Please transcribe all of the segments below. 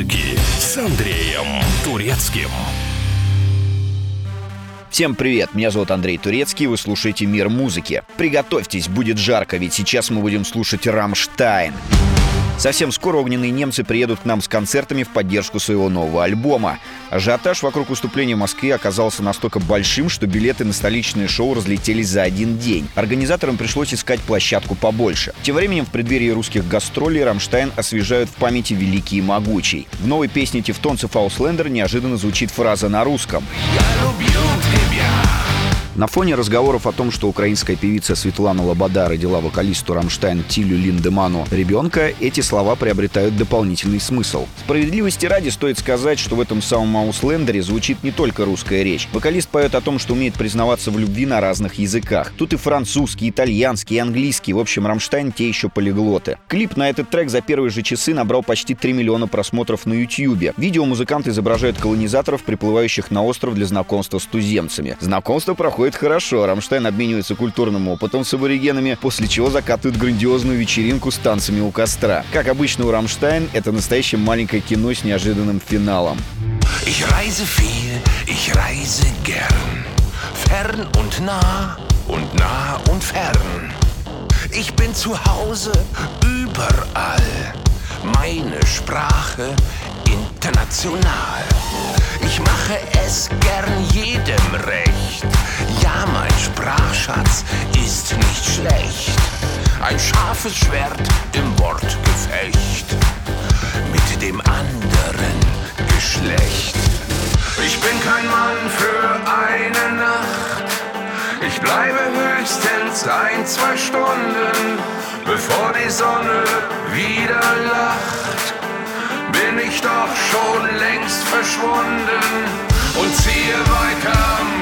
музыки с Андреем Турецким. Всем привет, меня зовут Андрей Турецкий, вы слушаете «Мир музыки». Приготовьтесь, будет жарко, ведь сейчас мы будем слушать «Rammstein». Совсем скоро огненные немцы приедут к нам с концертами в поддержку своего нового альбома. Ажиотаж вокруг выступления в Москве оказался настолько большим, что билеты на столичное шоу разлетелись за один день. Организаторам пришлось искать площадку побольше. Тем временем в преддверии русских гастролей Рамштайн освежают в памяти великий и могучий. В новой песне тевтонцев Ausländer неожиданно звучит фраза на русском. «Я люблю тебя!» На фоне разговоров о том, что украинская певица Светлана Лобода родила вокалисту Рамштайн Тилю Линдеману ребенка, эти слова приобретают дополнительный смысл. Справедливости ради стоит сказать, что в этом самом Ausländer е звучит не только русская речь. Вокалист поет о том, что умеет признаваться в любви на разных языках. Тут и французский, и итальянский, и английский. В общем, Рамштайн те еще полиглоты. Клип на этот трек за первые же часы набрал почти 3 миллиона просмотров на YouTube. Видео музыканты изображают колонизаторов, приплывающих на остров для знакомства с туземцами. Знакомство проходит проходит хорошо. Рамштайн обменивается культурным опытом с аборигенами, после чего закатывает грандиозную вечеринку с танцами у костра. Как обычно у Рамштайн, это настоящее маленькое кино с неожиданным финалом. Ich reise viel, ich reise gern. Fern und nah und nah und fern. Ich bin zu Hause überall. Meine Sprache international. Ich mache es gern jedem recht. Ja, mein Sprachschatz ist nicht schlecht. Ein scharfes Schwert im Wortgefecht mit dem anderen Geschlecht. Ich bin kein Mann für eine Nacht. Ich bleibe höchstens ein, zwei Stunden, bevor die Sonne wieder lacht. Bin ich doch schon längst verschwunden und ziehe weiter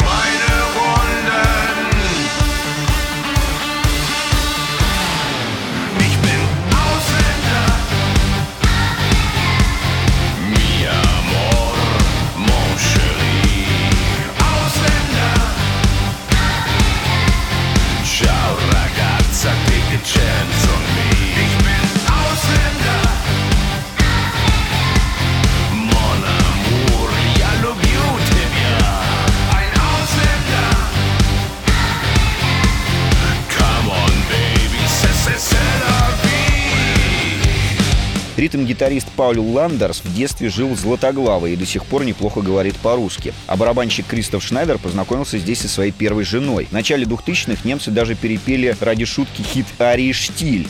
Ритм-гитарист Пауль Ландерс в детстве жил в Златоглавой и до сих пор неплохо говорит по-русски. А барабанщик Кристоф Шнайдер познакомился здесь со своей первой женой. В начале 2000-х немцы даже перепели ради шутки хит Арии «Штиль».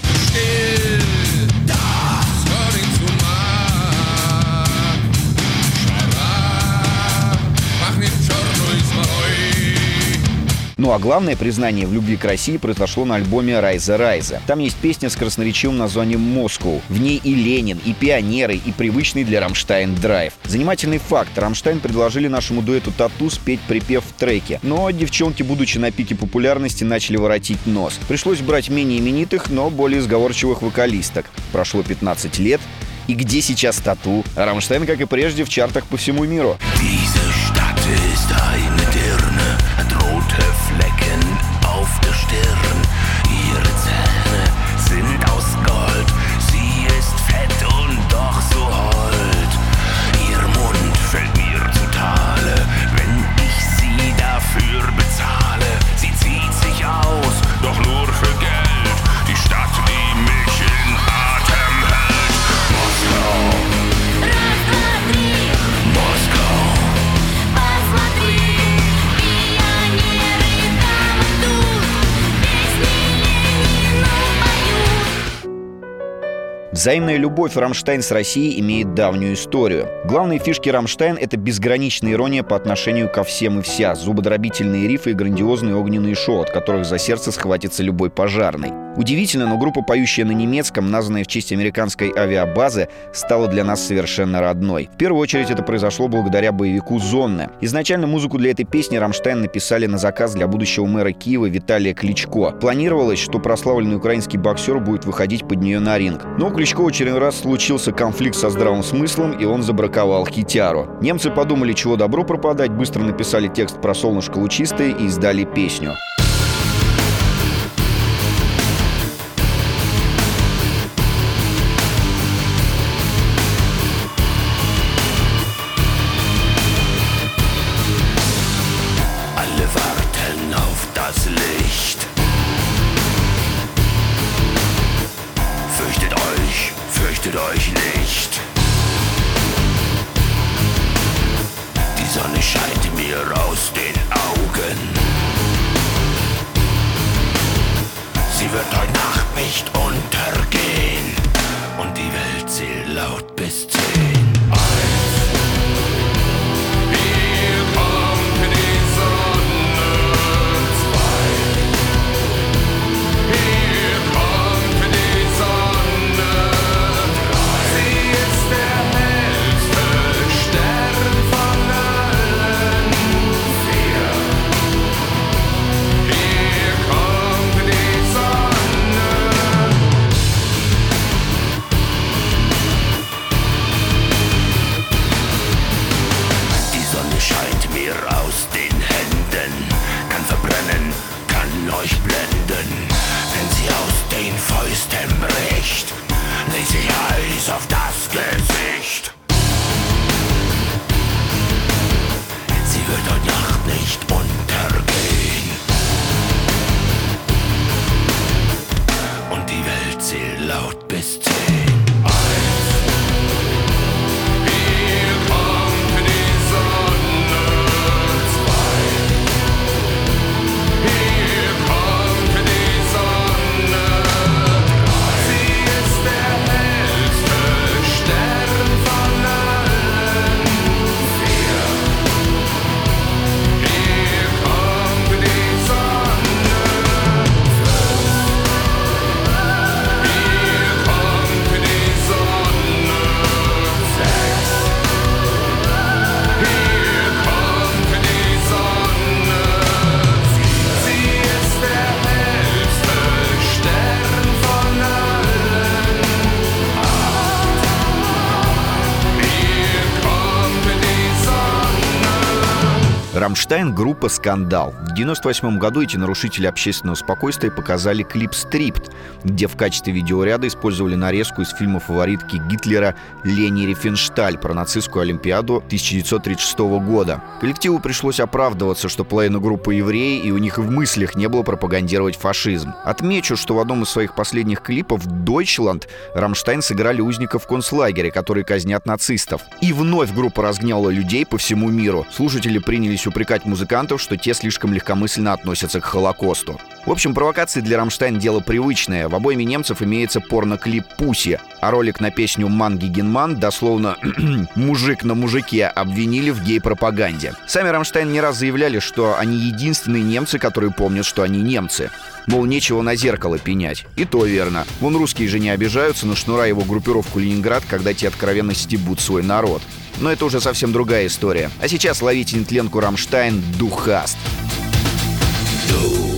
Ну а главное признание в любви к России произошло на альбоме «Reise, Reise». Там есть песня с красноречивым названием «Moskau». В ней и Ленин, и пионеры, и привычный для Рамштайн драйв. Занимательный факт. Рамштайн предложили нашему дуэту «Тату» спеть припев в треке. Но девчонки, будучи на пике популярности, начали воротить нос. Пришлось брать менее именитых, но более сговорчивых вокалисток. Прошло 15 лет, и где сейчас тату? Рамштайн, как и прежде, в чартах по всему миру. auf der Stirn. Взаимная любовь Рамштайн с Россией имеет давнюю историю. Главные фишки Рамштайн — это безграничная ирония по отношению ко всем и вся, зубодробительные рифы и грандиозные огненные шоу, от которых за сердце схватится любой пожарный. Удивительно, но группа, поющая на немецком, названная в честь американской авиабазы, стала для нас совершенно родной. В первую очередь это произошло благодаря боевику «Sonne». Изначально музыку для этой песни Рамштайн написали на заказ для будущего мэра Киева Виталия Кличко. Планировалось, что прославленный украинский боксер будет выходить под нее на ринг. Но у Кличко очередной раз случился конфликт со здравым смыслом, и он забраковал хитяру. Немцы подумали, чего добро пропадать, быстро написали текст про солнышко лучистое и издали песню. Scheint mir aus den Augen. Sie wird heute Nacht nicht untergehen und die Welt zählt laut bis zehn. Leuchtblende. Rammstein — группа-скандал. В 1998 году эти нарушители общественного спокойствия показали клип «Stripped», где в качестве видеоряда использовали нарезку из фильма фаворитки Гитлера Лени Рифеншталь про нацистскую Олимпиаду 1936 года. Коллективу пришлось оправдываться, что половина группы евреи, и у них и в мыслях не было пропагандировать фашизм. Отмечу, что в одном из своих последних клипов «Дойчланд» Рамштайн сыграли узников концлагеря, которые казнят нацистов. И вновь группа разгневала людей по всему миру. Слушатели принялись упрекать музыкантов, что те слишком легкомысленно относятся к Холокосту. В общем, провокации для Рамштайн дело привычное. В обойме немцев имеется порноклип «Pussy», а ролик на песню «Mann gegen Mann» дословно «мужик на мужике» обвинили в гей-пропаганде. Сами Рамштайн не раз заявляли, что они единственные немцы, которые помнят, что они немцы. Мол, нечего на зеркало пенять. И то верно. Вон русские же не обижаются на Шнура и его группировку «Ленинград», когда те откровенно стебут свой народ. Но это уже совсем другая история. А сейчас ловите нетленку «Rammstein» «Du hast». Du,